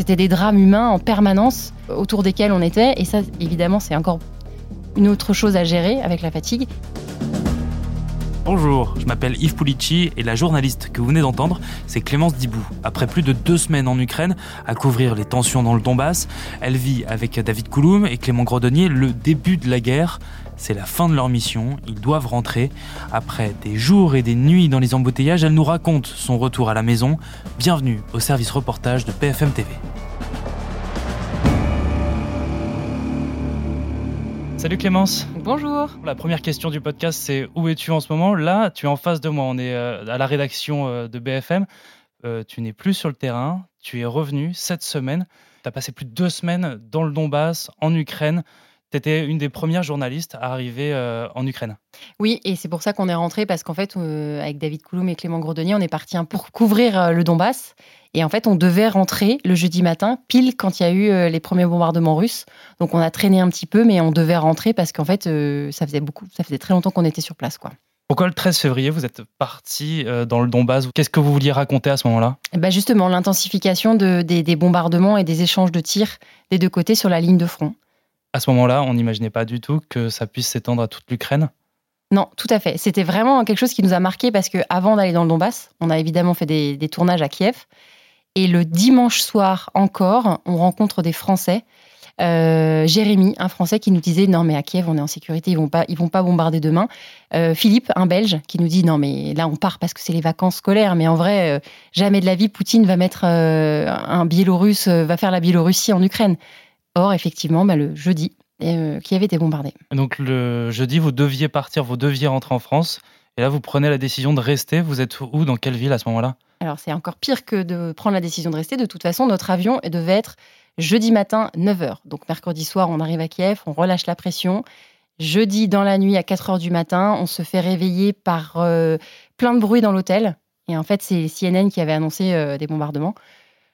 C'était des drames humains en permanence autour desquels on était. Et ça, évidemment, c'est encore une autre chose à gérer avec la fatigue. Bonjour, je m'appelle Yves Pulici et la journaliste que vous venez d'entendre, c'est Clémence Dibou. Après plus de deux semaines en Ukraine à couvrir les tensions dans le Donbass, elle vit avec David Kouloum et Clément Grodonnier le début de la guerre. C'est la fin de leur mission, ils doivent rentrer. Après des jours et des nuits dans les embouteillages, elle nous raconte son retour à la maison. Bienvenue au service reportage de PFM TV. Salut Clémence. Bonjour. La première question du podcast, c'est où es-tu en ce moment? Là, tu es en face de moi. On est euh, à la rédaction euh, de BFM. Euh, tu n'es plus sur le terrain. Tu es revenu cette semaine. Tu as passé plus de deux semaines dans le Donbass, en Ukraine. Tu étais une des premières journalistes à arriver en Ukraine. Oui, et c'est pour ça qu'on est rentré parce qu'en fait, avec David Kouloum et Clément Grodonnier, on est parti pour couvrir le Donbass. Et en fait, on devait rentrer le jeudi matin, pile quand il y a eu euh, les premiers bombardements russes. Donc on a traîné un petit peu, mais on devait rentrer parce qu'en fait, euh, ça faisait beaucoup, ça faisait très longtemps qu'on était sur place, quoi. Pourquoi le 13 février, vous êtes parti euh, dans le Donbass? Qu'est-ce que vous vouliez raconter à ce moment-là? Bah Justement, l'intensification de, des, bombardements et des échanges de tirs des deux côtés sur la ligne de front. À ce moment-là, on n'imaginait pas du tout que ça puisse s'étendre à toute l'Ukraine non, tout à fait. C'était vraiment quelque chose qui nous a marqué parce qu'avant d'aller dans le Donbass, on a évidemment fait des, tournages à Kiev. Et le dimanche soir encore, on rencontre des Français. Euh, Jérémy, un Français qui nous disait non mais à Kiev on est en sécurité, ils vont vont pas bombarder demain. Euh, Philippe, un Belge, qui nous dit non mais là on part parce que c'est les vacances scolaires, mais en vrai euh, jamais de la vie Poutine va mettre un Biélorusse, va faire la Biélorussie en Ukraine. Or effectivement, bah, le jeudi, Kiev était bombardé. Donc le jeudi vous deviez partir, vous deviez rentrer en France, et là vous prenez la décision de rester. Vous êtes où, dans quelle ville à ce moment-là? Alors c'est encore pire que de prendre la décision de rester. De toute façon, notre avion devait être jeudi matin 9h. Donc mercredi soir, on arrive à Kiev, on relâche la pression. Jeudi dans la nuit à 4h du matin, on se fait réveiller par euh, plein de bruit dans l'hôtel. Et en fait, c'est CNN qui avait annoncé euh, des bombardements.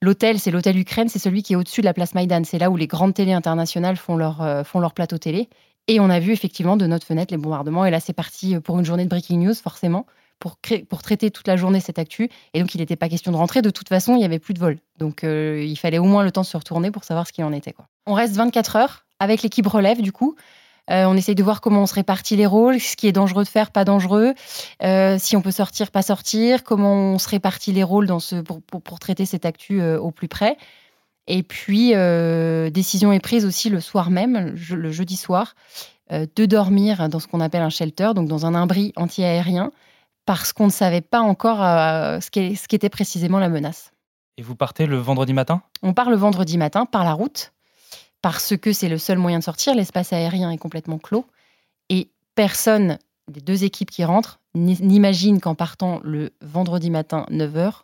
L'hôtel, c'est l'hôtel Ukraine, c'est celui qui est au-dessus de la place Maïdan. C'est là où les grandes télés internationales font leur, euh, plateau télé. Et on a vu effectivement de notre fenêtre les bombardements. Et là, c'est parti pour une journée de breaking news, forcément pour, traiter toute la journée cette actu. Et donc, il n'était pas question de rentrer. De toute façon, il n'y avait plus de vol. Donc, euh, il fallait au moins le temps de se retourner pour savoir ce qu'il en était. On reste 24 heures avec l'équipe relève, du coup. Euh, on essaye de voir comment on se répartit les rôles, ce qui est dangereux de faire, pas dangereux, euh, si on peut sortir, pas sortir, comment on se répartit les rôles dans ce, pour, pour, traiter cette actu au plus près. Et puis, décision est prise aussi le soir même, le jeudi soir, de dormir dans ce qu'on appelle un shelter, donc dans un abri anti-aérien, parce qu'on ne savait pas encore euh, ce qu'était précisément la menace. Et vous partez le vendredi matin? On part le vendredi matin par la route, parce que c'est le seul moyen de sortir. L'espace aérien est complètement clos. Et personne des deux équipes qui rentrent n'imagine qu'en partant le vendredi matin 9h,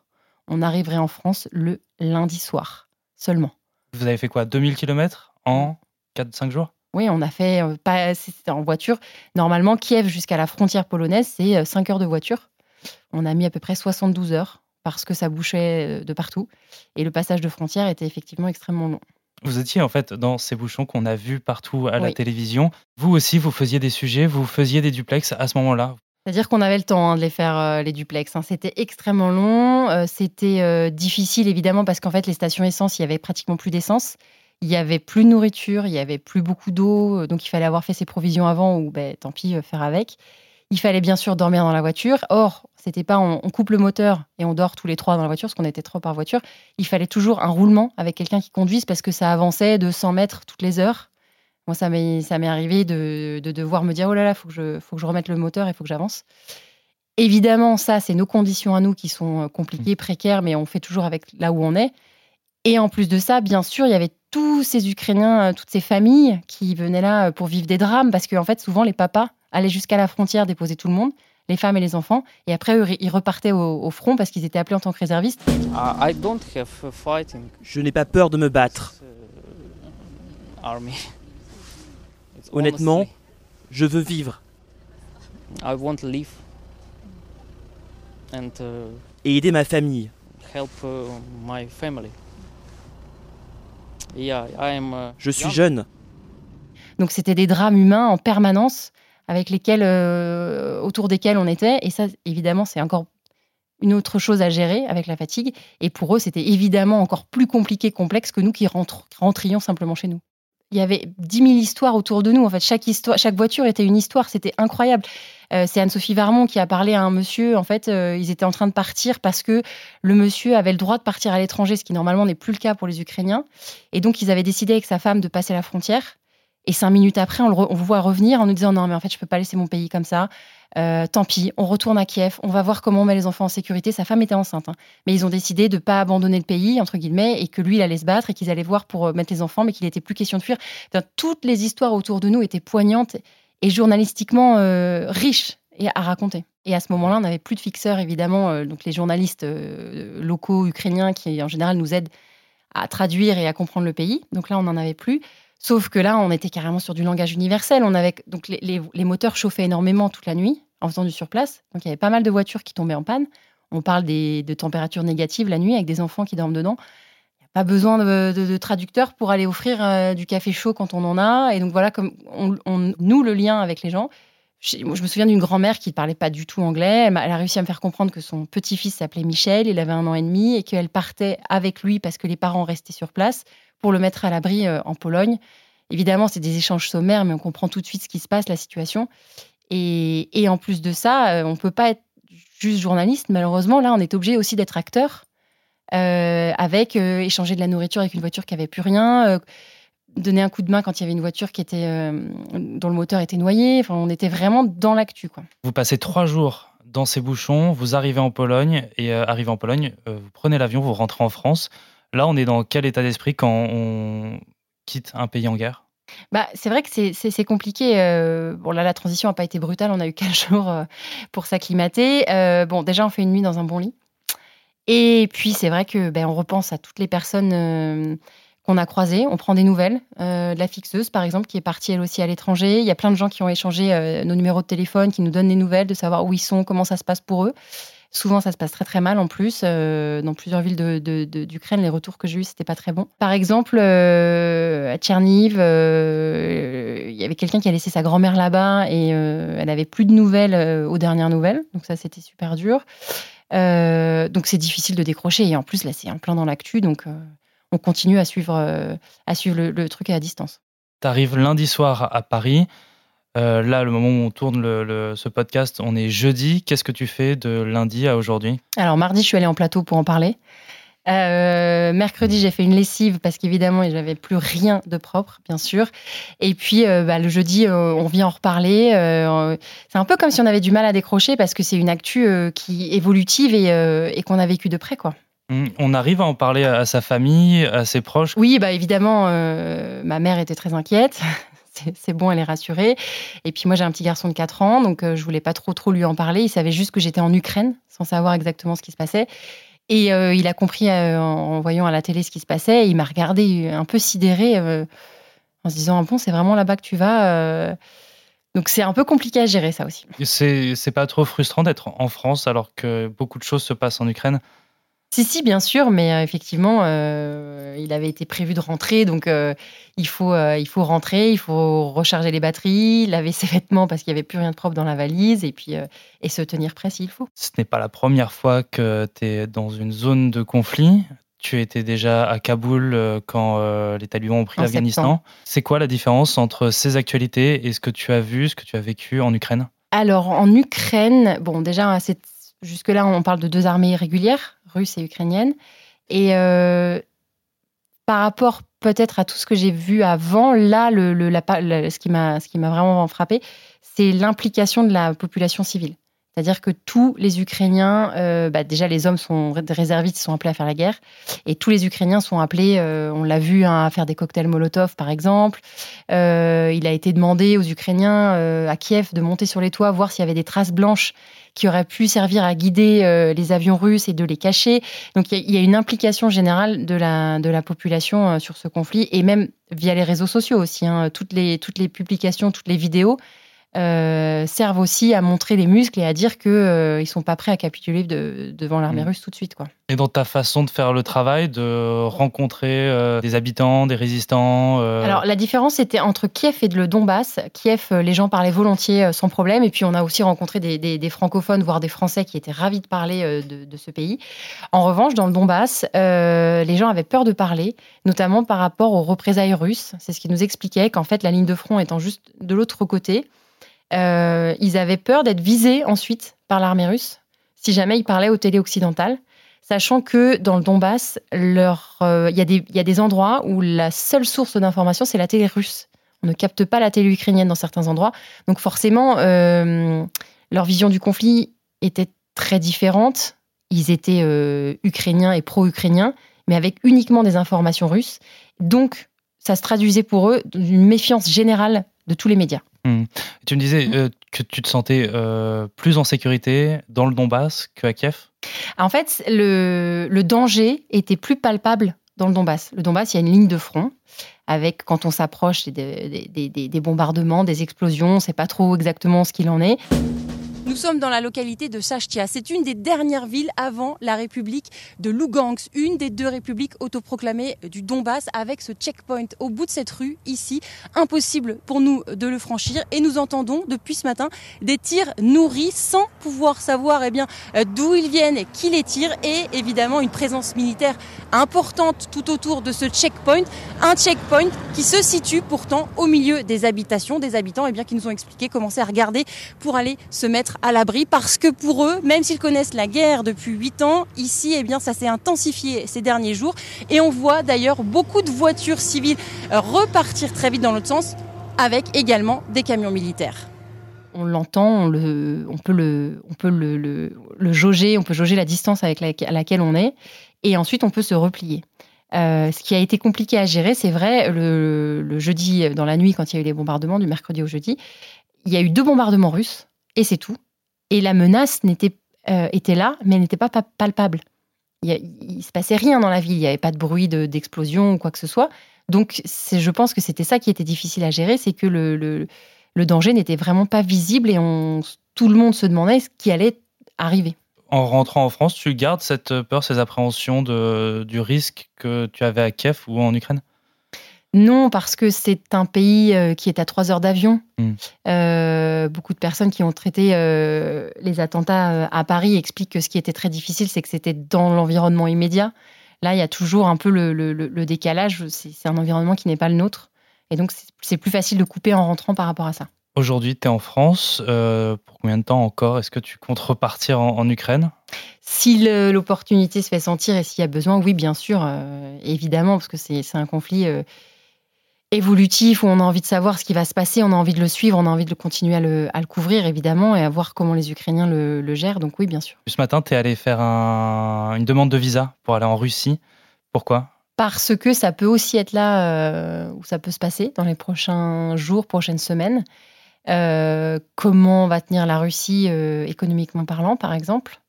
on arriverait en France le lundi soir seulement. Vous avez fait quoi 2000 km en 4-5 jours? Oui, on a fait, euh, pas, en voiture. Normalement, Kiev jusqu'à la frontière polonaise, c'est 5 euh, heures de voiture. On a mis à peu près 72 heures parce que ça bouchait euh, de partout. Et le passage de frontière était effectivement extrêmement long. Vous étiez en fait dans ces bouchons qu'on a vus partout à la télévision. Vous aussi, vous faisiez des sujets, vous faisiez des duplex à ce moment-là. C'est-à-dire qu'on avait le temps hein, de les faire, les duplex. Hein. C'était extrêmement long. C'était difficile, évidemment, parce qu'en fait, les stations essence, il y avait pratiquement plus d'essence. Il y avait plus de nourriture, il y avait plus beaucoup d'eau, euh, donc il fallait avoir fait ses provisions avant ou ben, tant pis, euh, faire avec. Il fallait bien sûr dormir dans la voiture. Or, c'était pas on, coupe le moteur et on dort tous les trois dans la voiture, parce qu'on était trois par voiture. Il fallait toujours un roulement avec quelqu'un qui conduise parce que ça avançait de 100 mètres toutes les heures. Moi, ça m'est, ça m'est arrivé de, devoir me dire oh là là, faut que je, faut que je remette le moteur, il faut que j'avance. Évidemment, ça, c'est nos conditions à nous qui sont euh, compliquées, mmh. précaires, mais on fait toujours avec là où on est. Et en plus de ça, bien sûr, il y avait tous ces Ukrainiens, euh, toutes ces familles qui venaient là euh, pour vivre des drames, parce qu'en fait, souvent, les papas allaient jusqu'à la frontière déposer tout le monde, les femmes et les enfants, et après, eux, ils repartaient au, front parce qu'ils étaient appelés en tant que réservistes. Uh, Je n'ai pas peur de me battre. Uh, Honnêtement, je veux vivre. Uh, et aider ma famille. Uh, Je suis jeune. Donc c'était des drames humains en permanence avec lesquels, euh, autour desquels on était. Et ça, évidemment, c'est encore une autre chose à gérer avec la fatigue. Et pour eux, c'était évidemment encore plus compliqué, complexe que nous qui rentrions simplement chez nous. Il y avait 10 000 histoires autour de nous. En fait, chaque, histoire, chaque voiture était une histoire. C'était incroyable. Euh, c'est Anne-Sophie Varmont qui a parlé à un monsieur. En fait, euh, ils étaient en train de partir parce que le monsieur avait le droit de partir à l'étranger, ce qui normalement n'est plus le cas pour les Ukrainiens. Et donc, ils avaient décidé avec sa femme de passer la frontière. Et cinq minutes après, on le, voit revenir en nous disant non, mais en fait, je peux pas laisser mon pays comme ça. Euh, tant pis, on retourne à Kiev, on va voir comment on met les enfants en sécurité. Sa femme était enceinte, hein. mais ils ont décidé de ne pas abandonner le pays, entre guillemets, et que lui, il allait se battre et qu'ils allaient voir pour euh, mettre les enfants, mais qu'il n'était plus question de fuir. toutes les histoires autour de nous étaient poignantes et journalistiquement euh, riches à raconter. Et à ce moment-là, on n'avait plus de fixeurs, évidemment, donc les journalistes locaux ukrainiens qui, en général, nous aident à traduire et à comprendre le pays. Donc là, on n'en avait plus. Sauf que là, on était carrément sur du langage universel. On avait donc les, moteurs chauffaient énormément toute la nuit en faisant du surplace. Donc il y avait pas mal de voitures qui tombaient en panne. On parle de températures négatives la nuit avec des enfants qui dorment dedans. Il n'y a pas besoin de, traducteur pour aller offrir euh, du café chaud quand on en a. Et donc voilà, comme on, noue le lien avec les gens. Je, je me souviens d'une grand-mère qui ne parlait pas du tout anglais. Elle a réussi à me faire comprendre que son petit-fils s'appelait Michel, il avait un an et demi, et qu'elle partait avec lui parce que les parents restaient sur place pour le mettre à l'abri euh, en Pologne. Évidemment, c'est des échanges sommaires, mais on comprend tout de suite ce qui se passe, la situation. Et, en plus de ça, euh, on ne peut pas être juste journaliste. Malheureusement, là, on est obligé aussi d'être acteur, euh, avec échanger de la nourriture avec une voiture qui n'avait plus rien, donner un coup de main quand il y avait une voiture qui était, dont le moteur était noyé. Enfin, on était vraiment dans l'actu. Vous passez trois jours dans ces bouchons, vous arrivez en Pologne, et arrivez en Pologne, vous prenez l'avion, vous rentrez en France. Là, on est dans quel état d'esprit quand on quitte un pays en guerre? Bah, c'est vrai que c'est compliqué. Euh, bon, là, la transition n'a pas été brutale. On a eu 15 jours euh, pour s'acclimater. Euh, bon, déjà, on fait une nuit dans un bon lit. Et puis, c'est vrai que ben, on repense à toutes les personnes qu'on a croisées. On prend des nouvelles. de la fixeuse, par exemple, qui est partie elle aussi à l'étranger. Il y a plein de gens qui ont échangé nos numéros de téléphone, qui nous donnent des nouvelles, de savoir où ils sont, comment ça se passe pour eux. Souvent, ça se passe très très mal en plus. Euh, dans plusieurs villes d'Ukraine, les retours que j'ai eus, c'était pas très bon. Par exemple, euh, à Tcherniv, euh, il y avait quelqu'un qui a laissé sa grand-mère là-bas et elle avait plus de nouvelles aux dernières nouvelles. Donc ça, c'était super dur. donc c'est difficile de décrocher. Et en plus, là, c'est un plein dans l'actu. Donc on continue à suivre, à suivre le, le truc à distance. Tu arrives lundi soir à Paris. Euh, là, le moment où on tourne ce podcast, on est jeudi. Qu'est-ce que tu fais de lundi à aujourd'hui? Alors, mardi, je suis allée en plateau pour en parler. Euh, mercredi, j'ai fait une lessive parce qu'évidemment, j'avais plus rien de propre, bien sûr. Et puis, euh, bah, le jeudi, on vient en reparler. c'est un peu comme si on avait du mal à décrocher parce que c'est une actu qui évolutive et, qu'on a vécu de près, quoi. Mmh, on arrive à en parler à sa famille, à ses proches? Oui, bah évidemment, ma mère était très inquiète c'est bon, elle est rassurée. Et puis moi, j'ai un petit garçon de 4 ans, donc euh, je voulais pas trop trop lui en parler. Il savait juste que j'étais en Ukraine, sans savoir exactement ce qui se passait. Et euh, il a compris euh, en, voyant à la télé ce qui se passait. il m'a regardé un peu sidéré en se disant ah bon, c'est vraiment là-bas que tu vas. Donc c'est un peu compliqué à gérer ça aussi. C'est pas trop frustrant d'être en France alors que beaucoup de choses se passent en Ukraine si, si, bien sûr, mais euh, effectivement, euh, il avait été prévu de rentrer, donc euh, il, faut, il faut rentrer, il faut recharger les batteries, laver ses vêtements parce qu'il n'y avait plus rien de propre dans la valise, et puis et se tenir prêt s'il faut. Ce n'est pas la première fois que tu es dans une zone de conflit. Tu étais déjà à Kaboul quand les talibans ont pris l'Afghanistan. C'est quoi la différence entre ces actualités et ce que tu as vu, ce que tu as vécu en Ukraine? Alors en Ukraine, bon déjà jusque-là on parle de deux armées régulières, russe et ukrainienne. Et euh, par rapport peut-être à tout ce que j'ai vu avant, là, le, ce qui m'a vraiment frappé, c'est l'implication de la population civile. C'est-à-dire que tous les Ukrainiens, euh, bah, déjà les hommes sont réservistes, sont appelés à faire la guerre, et tous les Ukrainiens sont appelés, euh, on l'a vu, hein, à faire des cocktails Molotov par exemple. il a été demandé aux Ukrainiens à Kiev de monter sur les toits, voir s'il y avait des traces blanches qui aurait pu servir à guider euh, les avions russes et de les cacher. Donc il y, a une implication générale de la, population euh, sur ce conflit et même via les réseaux sociaux aussi. Hein. toutes les publications, toutes les vidéos euh, servent aussi à montrer les muscles et à dire qu'ils euh, ne sont pas prêts à capituler devant l'armée mm. russe tout de suite. Quoi. Et dans ta façon de faire le travail, de rencontrer euh, des habitants, des résistants Alors la différence était entre Kiev et le Donbass. Kiev, les gens parlaient volontiers sans problème. Et puis on a aussi rencontré des, francophones, voire des Français qui étaient ravis de parler de, de, ce pays. En revanche, dans le Donbass, les gens avaient peur de parler, notamment par rapport aux représailles russes. C'est ce qui nous expliquait qu'en fait la ligne de front étant juste de l'autre côté, euh, ils avaient peur d'être visés ensuite par l'armée russe si jamais ils parlaient aux télé occidentales, sachant que dans le Donbass, euh, il y, a des endroits où la seule source d'information, c'est la télé russe. On ne capte pas la télé ukrainienne dans certains endroits. Donc forcément, euh, leur vision du conflit était très différente. Ils étaient ukrainiens et pro-ukrainiens, mais avec uniquement des informations russes. Donc, ça se traduisait pour eux d'une méfiance générale de tous les médias. Hmm. Tu me disais hmm. euh, que tu te sentais euh, plus en sécurité dans le Donbass qu'à Kiev? En fait, le, danger était plus palpable dans le Donbass. Le Donbass, il y a une ligne de front avec, quand on s'approche, des, des, bombardements, des explosions, on ne sait pas trop exactement ce qu'il en est. Nous sommes dans la localité de Sachtia. C'est une des dernières villes avant la République de Lugansk, une des deux républiques autoproclamées du Donbass, avec ce checkpoint au bout de cette rue, ici. Impossible pour nous de le franchir. Et nous entendons depuis ce matin des tirs nourris sans pouvoir savoir eh bien, d'où ils viennent qui les tire. Et évidemment, une présence militaire importante tout autour de ce checkpoint. Un checkpoint qui se situe pourtant au milieu des habitations, des habitants eh bien, qui nous ont expliqué, commencer à regarder pour aller se mettre à l'abri parce que pour eux, même s'ils connaissent la guerre depuis 8 ans, ici, eh bien, ça s'est intensifié ces derniers jours. Et on voit d'ailleurs beaucoup de voitures civiles repartir très vite dans l'autre sens, avec également des camions militaires on l'entend, on, peut, le, jauger, on peut jauger la distance avec à laquelle on est, et ensuite on peut se replier. Euh, ce qui a été compliqué à gérer, c'est vrai, le, le, jeudi, dans la nuit, quand il y a eu les bombardements, du mercredi au jeudi, il y a eu deux bombardements russes, et c'est tout. Et la menace n'était, euh, était là, mais elle n'était pas palpable. Il ne se passait rien dans la ville, il n'y avait pas de bruit d'explosion ou quoi que ce soit. Donc, je pense que c'était ça qui était difficile à gérer, c'est que le, le, danger n'était vraiment pas visible et tout le monde se demandait ce qui allait arriver. En rentrant en France, tu gardes cette peur, ces appréhensions de, du risque que tu avais à Kiev ou en Ukraine? Non, parce que c'est un pays euh, qui est à trois heures d'avion. Hmm. Euh, beaucoup de personnes qui ont traité euh, les attentats à Paris expliquent que ce qui était très difficile, c'est que c'était dans l'environnement immédiat. Là, il y a toujours un peu le, décalage. C'est un environnement qui n'est pas le nôtre. Et donc, c'est plus facile de couper en rentrant par rapport à ça. Aujourd'hui, tu es en France. pour combien de temps encore? Est-ce que tu comptes repartir en, Ukraine? Si l'opportunité se fait sentir et s'il y a besoin, oui, bien sûr, évidemment, parce que c'est un conflit évolutif où on a envie de savoir ce qui va se passer, on a envie de le suivre, on a envie de continuer à le, couvrir évidemment et à voir comment les Ukrainiens le, gèrent. Donc oui, bien sûr. Ce matin, tu es allé faire une demande de visa pour aller en Russie. Pourquoi? Parce que ça peut aussi être là euh, où ça peut se passer dans les prochains jours, prochaines semaines. Euh, comment va tenir la Russie euh, économiquement parlant, par exemple?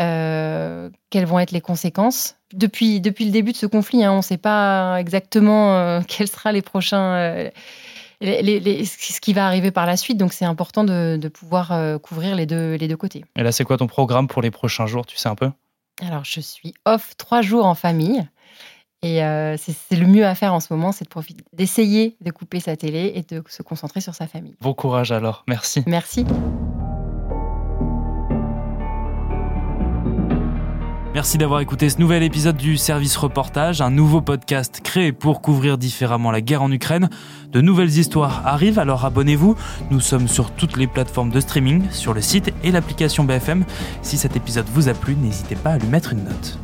Quelles vont être les conséquences? Depuis, depuis le début de ce conflit, hein, on ne sait pas exactement euh, quels sera les prochains. Euh, ce qui va arriver par la suite, donc c'est important de, pouvoir euh, couvrir les deux, les deux côtés. Et là, c'est quoi ton programme pour les prochains jours? Tu sais un peu? Alors, je suis off trois jours en famille. Et c'est le mieux à faire en ce moment, c'est d'essayer de couper sa télé et de se concentrer sur sa famille. Bon courage alors, merci. Merci. Merci d'avoir écouté ce nouvel épisode du Service Reportage, un nouveau podcast créé pour couvrir différemment la guerre en Ukraine. De nouvelles histoires arrivent, alors abonnez-vous. Nous sommes sur toutes les plateformes de streaming, sur le site et l'application BFM. Si cet épisode vous a plu, n'hésitez pas à lui mettre une note.